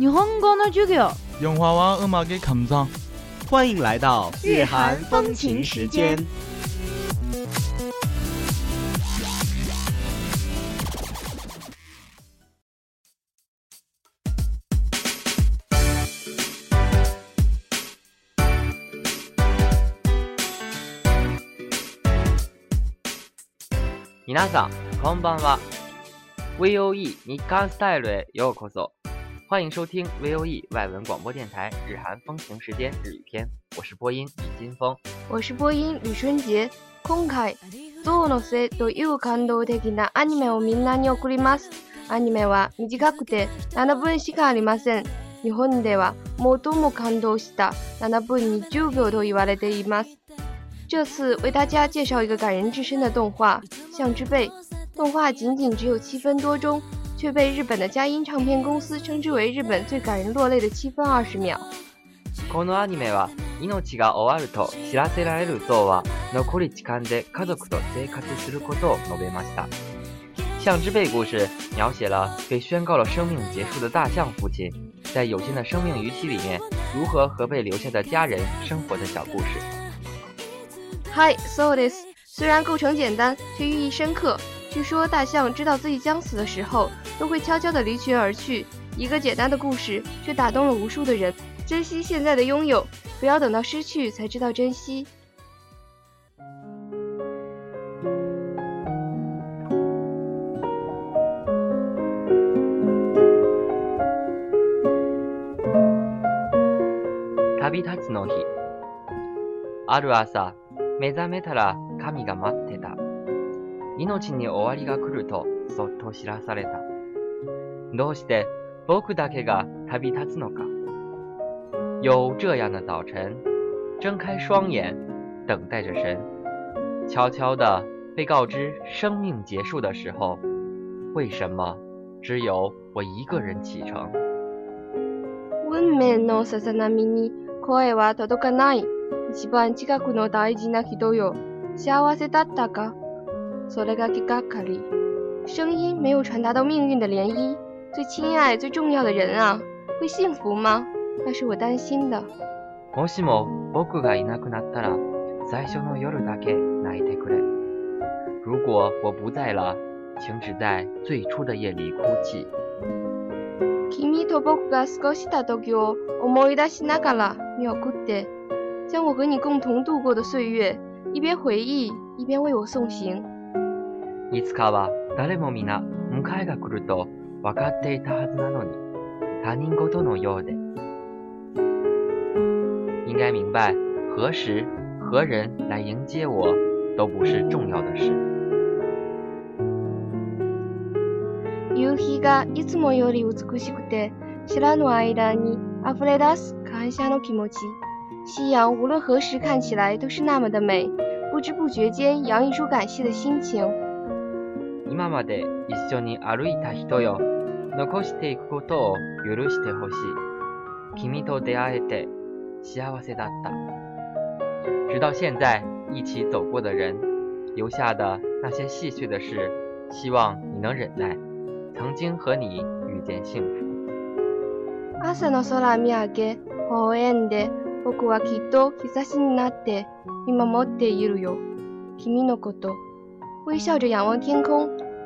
用欢迎来到日韩风情时间。皆さん、こんばんは。v o e 日刊スタイルへようこそ。欢迎收听 V O E 外文广播电台日韩风情时间日语篇，我是播音李金峰，我是播音李春杰。公开、どうのせという感動的なアニメをみんなに送ります。アニメは短くて七分しかありません。日本では最も感動した七分に十秒と言われています。这次为大家介绍一个感人至深的动画《像之背》，动画仅仅只有七分多钟。却被日本的佳音唱片公司称之为日本最感人落泪的七分二十秒。このアニメは、命が終わると知らせられるそうは残り時間で家族と生活することを述べました。象之辈故事描写了被宣告了生命结束的大象父亲，在有限的生命余期里面，如何和被留下的家人生活的小故事。Hi，Sothis，虽然构成简单，却寓意深刻。据说大象知道自己将死的时候，都会悄悄的离群而去。一个简单的故事，却打动了无数的人。珍惜现在的拥有，不要等到失去才知道珍惜。ある朝、目覚めたら、神が待ってた。命に終わりが来ると、そっと知らされた。どうして僕だけが旅立つのか。有这样的早晨，睁开双眼，等待着神，悄悄地被告知生命结束的时候，为什么只有我一个人启程？運命のささなみに声は届かない。一番近くの大事な人よ。幸せだったかソレが聞かかり、声音没有传达到命运的涟漪。最亲爱、最重要的人啊，会幸福吗？那是我担心的。もしも僕がいなくなったら、最初の夜だけ泣いてくれ。如果我不在了，请只在最初的夜里哭泣。君と僕が過ごした時を思い出しながら見送って、将我和你共同度过的岁月，一边回忆，一边为我送行。いつかは誰も皆迎えが来ると分かっていたはずなのに、他人事のようで。应该明白、何时、何人来迎接我、都不是重要的事。夕日がいつもより美しくて、知らぬ間に溢れ出す感謝の気持ち。夕陽无论何时看起来都是那么的美，不知不觉间洋溢出感謝的心情。今まで一緒に歩いた人よ。残していくことを許してほしい。君と出会えて幸せだった。直到现在，一起走过的人，留下的那些细碎的事，希望你能忍耐。曾经和你遇见幸福。朝の空見上げ、公園で、僕はきっと日差しになって見守っているよ。君のこと。微笑着仰望天空。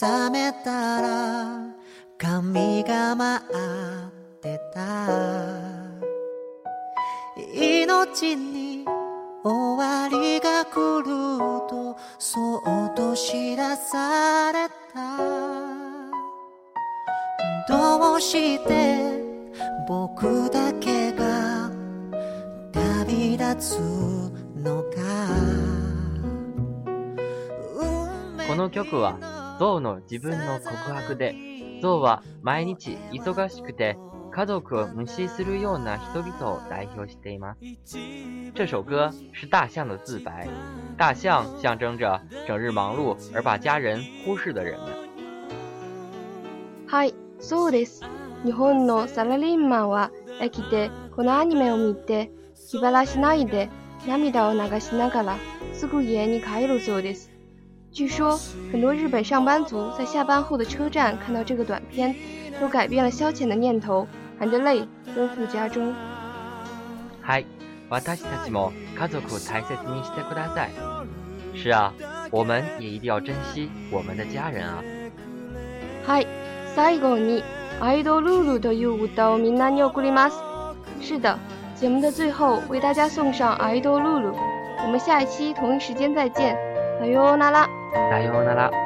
覚めたら髪が回ってた命に終わりが来るとそっと知らされたどうして僕だけが旅立つのかこの曲はゾウの自分の告白で、ゾウは毎日忙しくて家族を無視するような人々を代表しています。这首歌是大象的自白。大象象征着整日忙碌而把家人忽视的人们。はい、そうです。日本のサラリーマンは生きてこのアニメを見て気晴らしないで涙を流しながらすぐ家に帰るそうです。据说，很多日本上班族在下班后的车站看到这个短片，都改变了消遣的念头，含着泪奔赴家中。嗨，わたちも家族大切にしてくれた。是啊，我们也一定要珍惜我们的家人啊。嗨，最後にアイドルルという歌をみんなに送ります。是的，节目的最后为大家送上《アイドルル我们下一期同一时间再见。哎呦，拉拉。さようなら。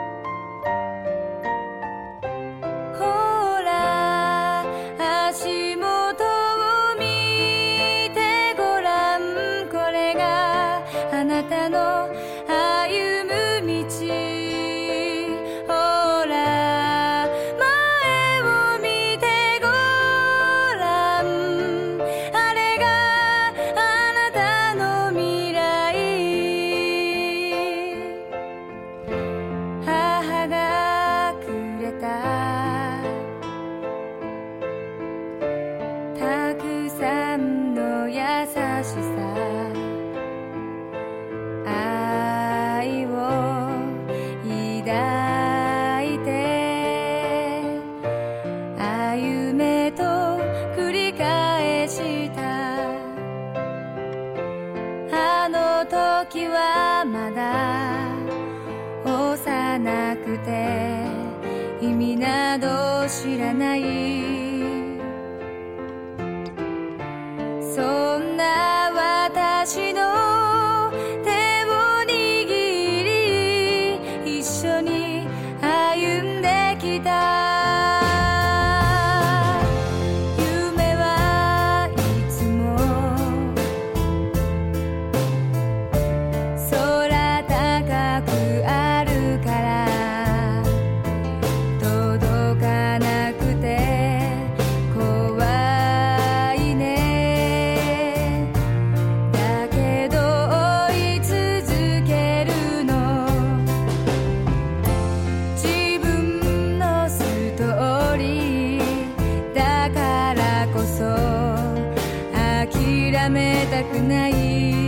知らないめたくない